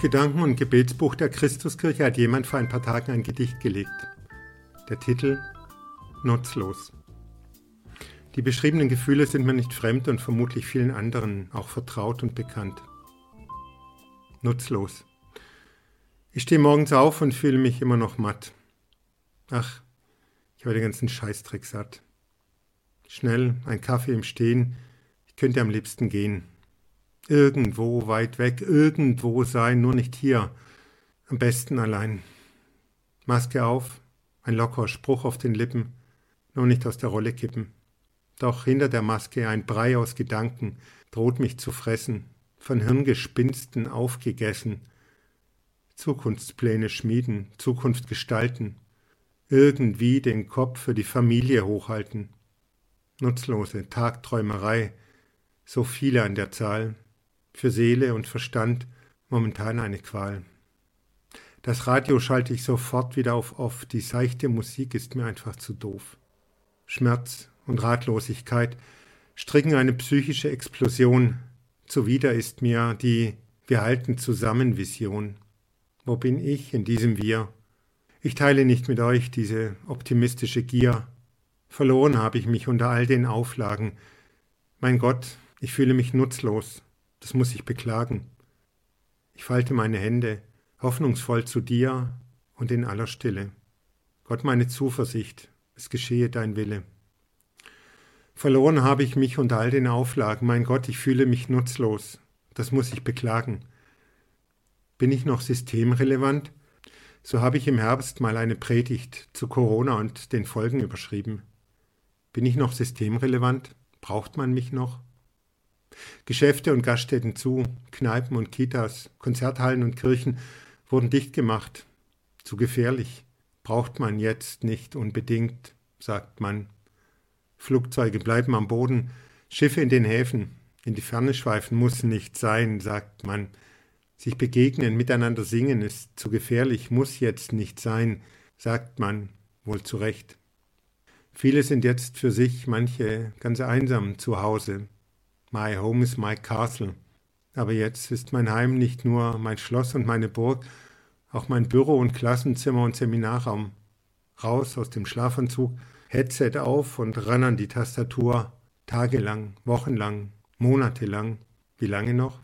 Gedanken- und Gebetsbuch der Christuskirche hat jemand vor ein paar Tagen ein Gedicht gelegt. Der Titel Nutzlos. Die beschriebenen Gefühle sind mir nicht fremd und vermutlich vielen anderen auch vertraut und bekannt. Nutzlos. Ich stehe morgens auf und fühle mich immer noch matt. Ach, ich habe den ganzen Scheißdreck satt. Schnell, ein Kaffee im Stehen, ich könnte am liebsten gehen. Irgendwo weit weg, irgendwo sein, nur nicht hier. Am besten allein. Maske auf, ein lockerer Spruch auf den Lippen, nur nicht aus der Rolle kippen. Doch hinter der Maske ein Brei aus Gedanken droht mich zu fressen, von Hirngespinsten aufgegessen. Zukunftspläne schmieden, Zukunft gestalten, irgendwie den Kopf für die Familie hochhalten. Nutzlose Tagträumerei, so viele an der Zahl, für Seele und Verstand momentan eine Qual. Das Radio schalte ich sofort wieder auf off, die seichte Musik ist mir einfach zu doof. Schmerz und Ratlosigkeit stricken eine psychische Explosion, zuwider ist mir die Wir halten zusammen Vision. Wo bin ich in diesem Wir? Ich teile nicht mit euch diese optimistische Gier. Verloren habe ich mich unter all den Auflagen. Mein Gott, ich fühle mich nutzlos, das muss ich beklagen. Ich falte meine Hände, hoffnungsvoll zu dir und in aller Stille. Gott meine Zuversicht, es geschehe dein Wille. Verloren habe ich mich unter all den Auflagen, mein Gott, ich fühle mich nutzlos, das muss ich beklagen. Bin ich noch systemrelevant? So habe ich im Herbst mal eine Predigt zu Corona und den Folgen überschrieben. Bin ich noch systemrelevant? Braucht man mich noch? Geschäfte und Gaststätten zu, Kneipen und Kitas, Konzerthallen und Kirchen wurden dicht gemacht. Zu gefährlich. Braucht man jetzt nicht unbedingt, sagt man. Flugzeuge bleiben am Boden, Schiffe in den Häfen, in die Ferne schweifen muss nicht sein, sagt man. Sich begegnen, miteinander singen ist zu gefährlich, muss jetzt nicht sein, sagt man, wohl zu Recht. Viele sind jetzt für sich, manche ganz einsam zu Hause, My home is my castle. Aber jetzt ist mein Heim nicht nur mein Schloss und meine Burg, auch mein Büro und Klassenzimmer und Seminarraum. Raus aus dem Schlafanzug, Headset auf und ran an die Tastatur. Tagelang, wochenlang, monatelang. Wie lange noch?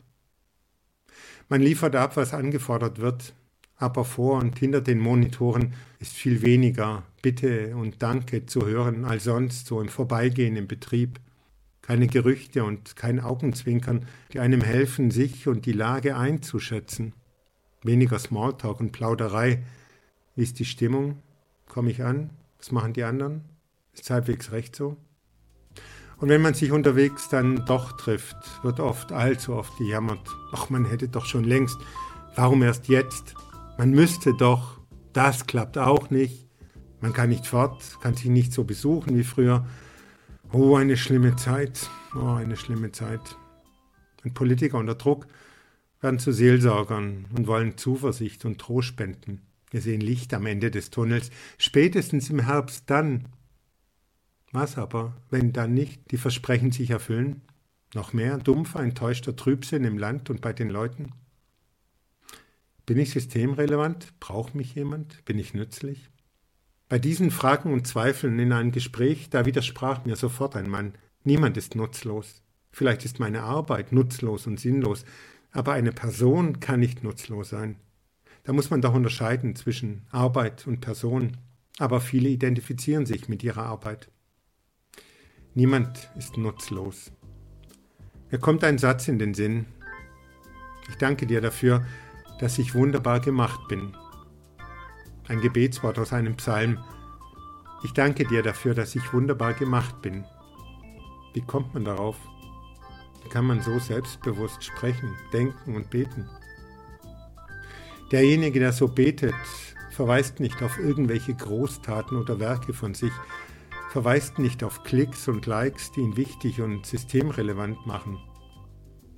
Man liefert ab, was angefordert wird, aber vor und hinter den Monitoren ist viel weniger Bitte und Danke zu hören als sonst so im Vorbeigehen im Betrieb keine Gerüchte und kein Augenzwinkern, die einem helfen, sich und die Lage einzuschätzen. Weniger Smalltalk und Plauderei. Wie ist die Stimmung? Komme ich an? Was machen die anderen? Ist halbwegs recht so? Und wenn man sich unterwegs dann doch trifft, wird oft, allzu oft gejammert. Ach, man hätte doch schon längst. Warum erst jetzt? Man müsste doch. Das klappt auch nicht. Man kann nicht fort, kann sich nicht so besuchen wie früher. Oh, eine schlimme Zeit. Oh, eine schlimme Zeit. Und Politiker unter Druck werden zu Seelsorgern und wollen Zuversicht und Trost spenden. Wir sehen Licht am Ende des Tunnels, spätestens im Herbst dann. Was aber, wenn dann nicht die Versprechen sich erfüllen? Noch mehr dumpfer, enttäuschter Trübsinn im Land und bei den Leuten? Bin ich systemrelevant? Braucht mich jemand? Bin ich nützlich? Bei diesen Fragen und Zweifeln in einem Gespräch, da widersprach mir sofort ein Mann, niemand ist nutzlos. Vielleicht ist meine Arbeit nutzlos und sinnlos, aber eine Person kann nicht nutzlos sein. Da muss man doch unterscheiden zwischen Arbeit und Person, aber viele identifizieren sich mit ihrer Arbeit. Niemand ist nutzlos. Mir kommt ein Satz in den Sinn. Ich danke dir dafür, dass ich wunderbar gemacht bin ein Gebetswort aus einem Psalm. Ich danke dir dafür, dass ich wunderbar gemacht bin. Wie kommt man darauf? Wie kann man so selbstbewusst sprechen, denken und beten? Derjenige, der so betet, verweist nicht auf irgendwelche Großtaten oder Werke von sich, verweist nicht auf Klicks und Likes, die ihn wichtig und systemrelevant machen.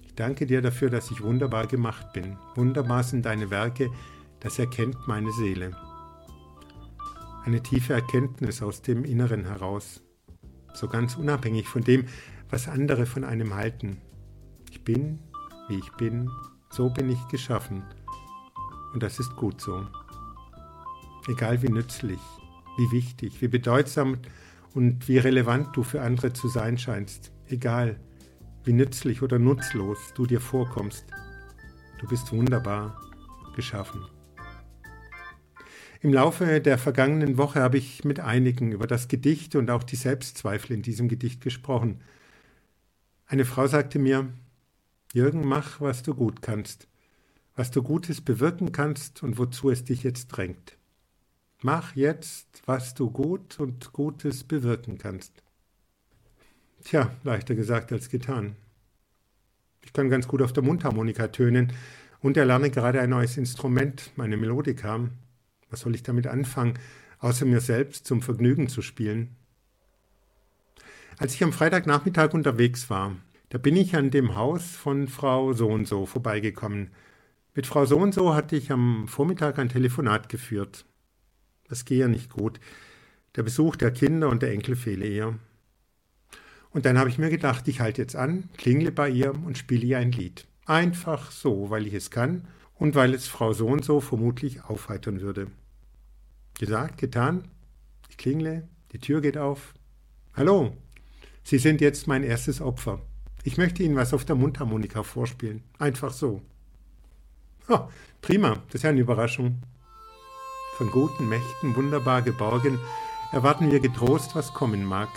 Ich danke dir dafür, dass ich wunderbar gemacht bin. Wunderbar sind deine Werke, das erkennt meine Seele eine tiefe Erkenntnis aus dem Inneren heraus, so ganz unabhängig von dem, was andere von einem halten. Ich bin, wie ich bin, so bin ich geschaffen, Und das ist gut so. Egal wie nützlich, wie wichtig, wie bedeutsam und wie relevant du für andere zu sein scheinst, egal wie nützlich oder nutzlos du dir vorkommst, du bist wunderbar geschaffen. Im Laufe der vergangenen Woche habe ich mit einigen über das Gedicht und auch die Selbstzweifel in diesem Gedicht gesprochen. Eine Frau sagte mir, Jürgen, mach, was du gut kannst, was du Gutes bewirken kannst und wozu es dich jetzt drängt. Mach jetzt, was du gut und Gutes bewirken kannst. Tja, leichter gesagt als getan. Ich kann ganz gut auf der Mundharmonika tönen und erlerne gerade ein neues Instrument, meine Melodika. Was soll ich damit anfangen, außer mir selbst zum Vergnügen zu spielen? Als ich am Freitagnachmittag unterwegs war, da bin ich an dem Haus von Frau So und so vorbeigekommen. Mit Frau So und so hatte ich am Vormittag ein Telefonat geführt. Das gehe ja nicht gut. Der Besuch der Kinder und der Enkel fehle ihr. Und dann habe ich mir gedacht, ich halte jetzt an, klingle bei ihr und spiele ihr ein Lied. Einfach so, weil ich es kann und weil es Frau so und so vermutlich aufheitern würde. Gesagt, getan. Ich klingle, die Tür geht auf. Hallo, Sie sind jetzt mein erstes Opfer. Ich möchte Ihnen was auf der Mundharmonika vorspielen. Einfach so. Oh, prima, das ist ja eine Überraschung. Von guten Mächten wunderbar geborgen, erwarten wir getrost, was kommen mag.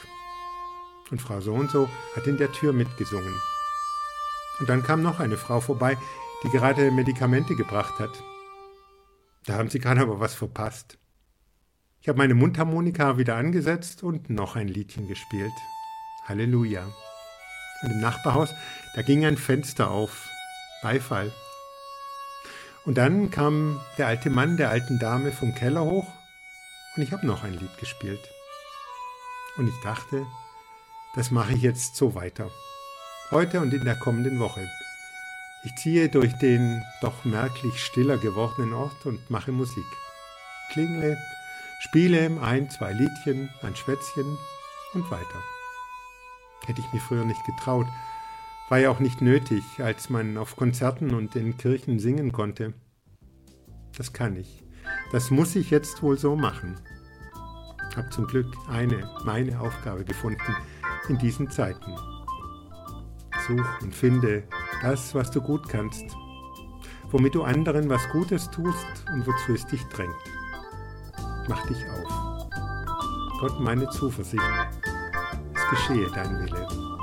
Und Frau so und so hat in der Tür mitgesungen. Und dann kam noch eine Frau vorbei, die gerade Medikamente gebracht hat. Da haben sie gerade aber was verpasst. Ich habe meine Mundharmonika wieder angesetzt und noch ein Liedchen gespielt. Halleluja. Und im Nachbarhaus, da ging ein Fenster auf. Beifall. Und dann kam der alte Mann der alten Dame vom Keller hoch und ich habe noch ein Lied gespielt. Und ich dachte, das mache ich jetzt so weiter. Heute und in der kommenden Woche. Ich ziehe durch den doch merklich stiller gewordenen Ort und mache Musik. Klingle, spiele ein, zwei Liedchen, ein Schwätzchen und weiter. Hätte ich mir früher nicht getraut. War ja auch nicht nötig, als man auf Konzerten und in Kirchen singen konnte. Das kann ich. Das muss ich jetzt wohl so machen. Hab zum Glück eine, meine Aufgabe gefunden in diesen Zeiten. Such und finde das, was du gut kannst, womit du anderen was Gutes tust und wozu es dich drängt. Mach dich auf. Gott meine Zuversicht geschehe dein Wille.